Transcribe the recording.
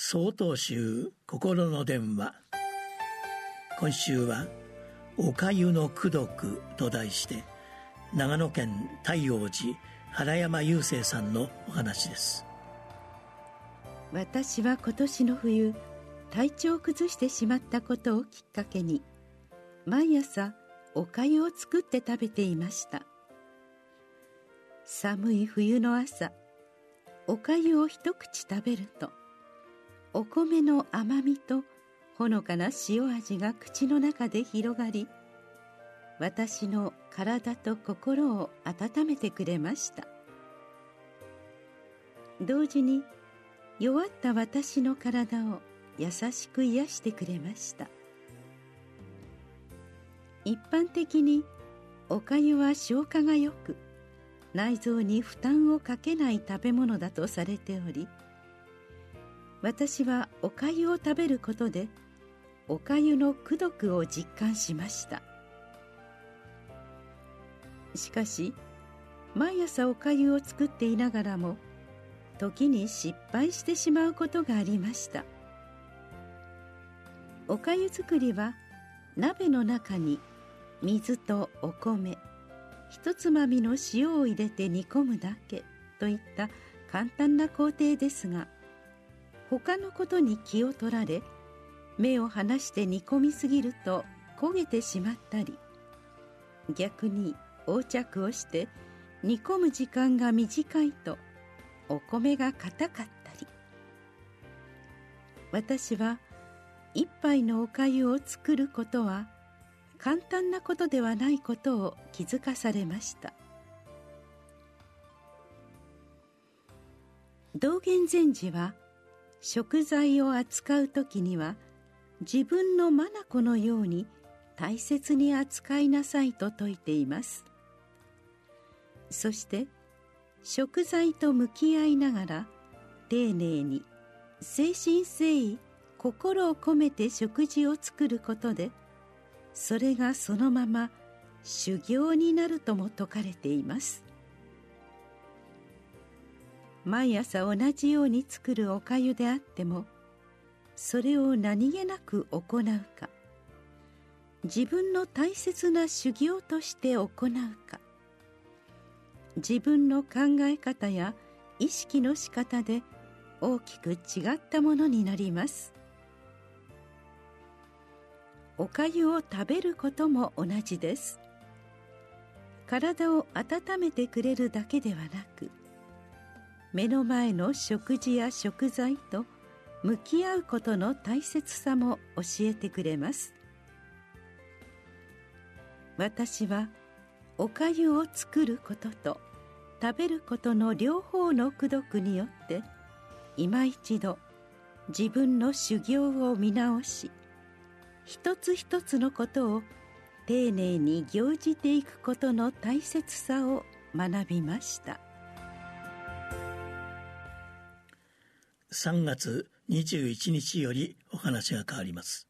総統集心の電話。今週は「おかゆの功徳」と題して長野県太陽寺原山雄生さんのお話です。私は今年の冬体調を崩してしまったことをきっかけに毎朝おかゆを作って食べていました。寒い冬の朝おかゆを一口食べるとお米の甘みとほのかな塩味が口の中で広がり私の体と心を温めてくれました。同時に弱った私の体を優しく癒してくれました。一般的におかゆは消化がよく内臓に負担をかけない食べ物だとされており私はおかゆを食べることでおかゆの功徳を実感しました。しかし毎朝おかゆを作っていながらも時に失敗してしまうことがありました。おかゆ作りは鍋の中に水とお米ひとつまみの塩を入れて煮込むだけといった簡単な工程ですが他のことに気を取られ目を離して煮込みすぎると焦げてしまったり逆に横着をして煮込む時間が短いとお米が硬かったり。私は一杯のおかゆを作ることは簡単なことではないことを気づかされました。道元禅師は食材を扱う時には自分の眼のように大切に扱いなさいと説いています。そして食材と向き合いながら丁寧に誠心誠意心を込めて食事を作ることでそれがそのまま修行になるとも説かれています。毎朝同じように作るおかゆであってもそれを何気なく行うか自分の大切な修行として行うか自分の考え方や意識の仕方で大きく違ったものになります。おかゆを食べることも同じです。体を温めてくれるだけではなく目の前の食事や食材と向き合うことの大切さも教えてくれます。私はおかゆを作ることと食べることの両方の功徳によって今一度自分の修行を見直し一つ一つのことを丁寧に行じていくことの大切さを学びました。3月21日よりお話が変わります。